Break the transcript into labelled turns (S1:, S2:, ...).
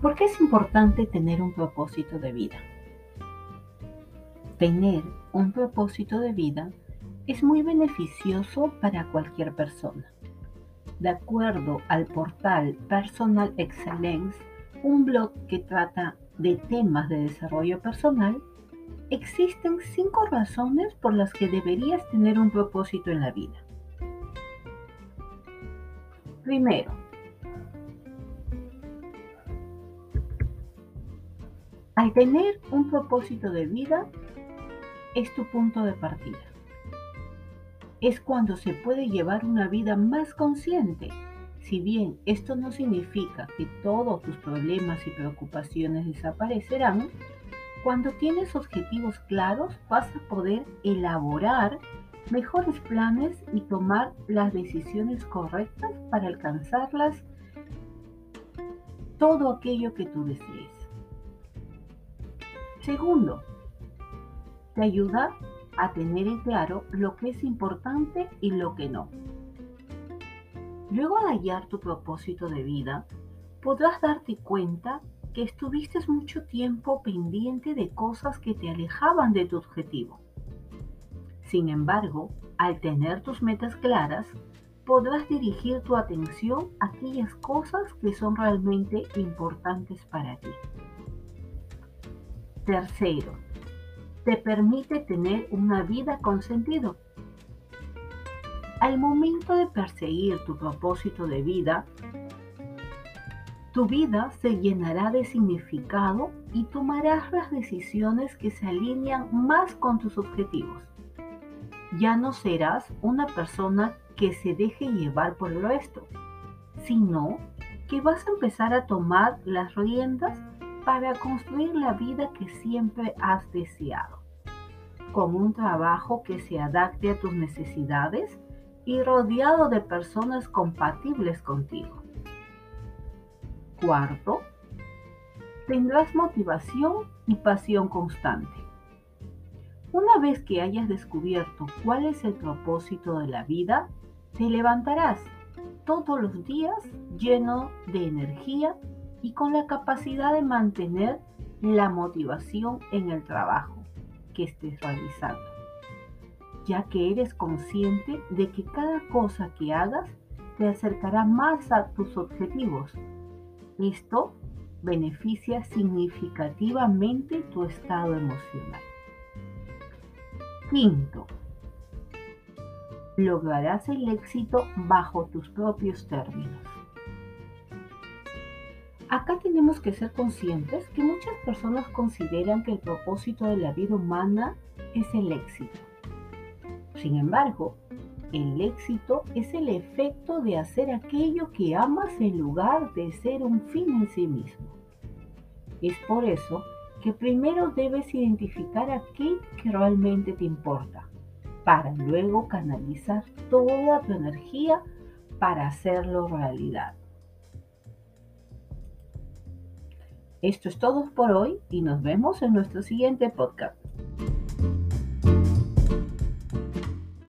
S1: ¿Por qué es importante tener un propósito de vida? Tener un propósito de vida es muy beneficioso para cualquier persona. De acuerdo al portal Personal Excellence, un blog que trata de temas de desarrollo personal, existen cinco razones por las que deberías tener un propósito en la vida. Primero, al tener un propósito de vida, es tu punto de partida. Es cuando se puede llevar una vida más consciente. Si bien esto no significa que todos tus problemas y preocupaciones desaparecerán, cuando tienes objetivos claros vas a poder elaborar mejores planes y tomar las decisiones correctas para alcanzarlas todo aquello que tú desees. Segundo, te ayuda a tener en claro lo que es importante y lo que no. Luego de hallar tu propósito de vida, podrás darte cuenta que estuviste mucho tiempo pendiente de cosas que te alejaban de tu objetivo. Sin embargo, al tener tus metas claras, podrás dirigir tu atención a aquellas cosas que son realmente importantes para ti. Tercero, te permite tener una vida con sentido. Al momento de perseguir tu propósito de vida, tu vida se llenará de significado y tomarás las decisiones que se alinean más con tus objetivos. Ya no serás una persona que se deje llevar por el resto, sino que vas a empezar a tomar las riendas para construir la vida que siempre has deseado, con un trabajo que se adapte a tus necesidades y rodeado de personas compatibles contigo. Cuarto, tendrás motivación y pasión constante. Una vez que hayas descubierto cuál es el propósito de la vida, te levantarás todos los días lleno de energía y con la capacidad de mantener la motivación en el trabajo que estés realizando, ya que eres consciente de que cada cosa que hagas te acercará más a tus objetivos. Esto beneficia significativamente tu estado emocional. Quinto, lograrás el éxito bajo tus propios términos. Acá tenemos que ser conscientes que muchas personas consideran que el propósito de la vida humana es el éxito. Sin embargo, el éxito es el efecto de hacer aquello que amas en lugar de ser un fin en sí mismo. Es por eso que primero debes identificar aquello que realmente te importa, para luego canalizar toda tu energía para hacerlo realidad. Esto es todo por hoy y nos vemos en nuestro siguiente podcast.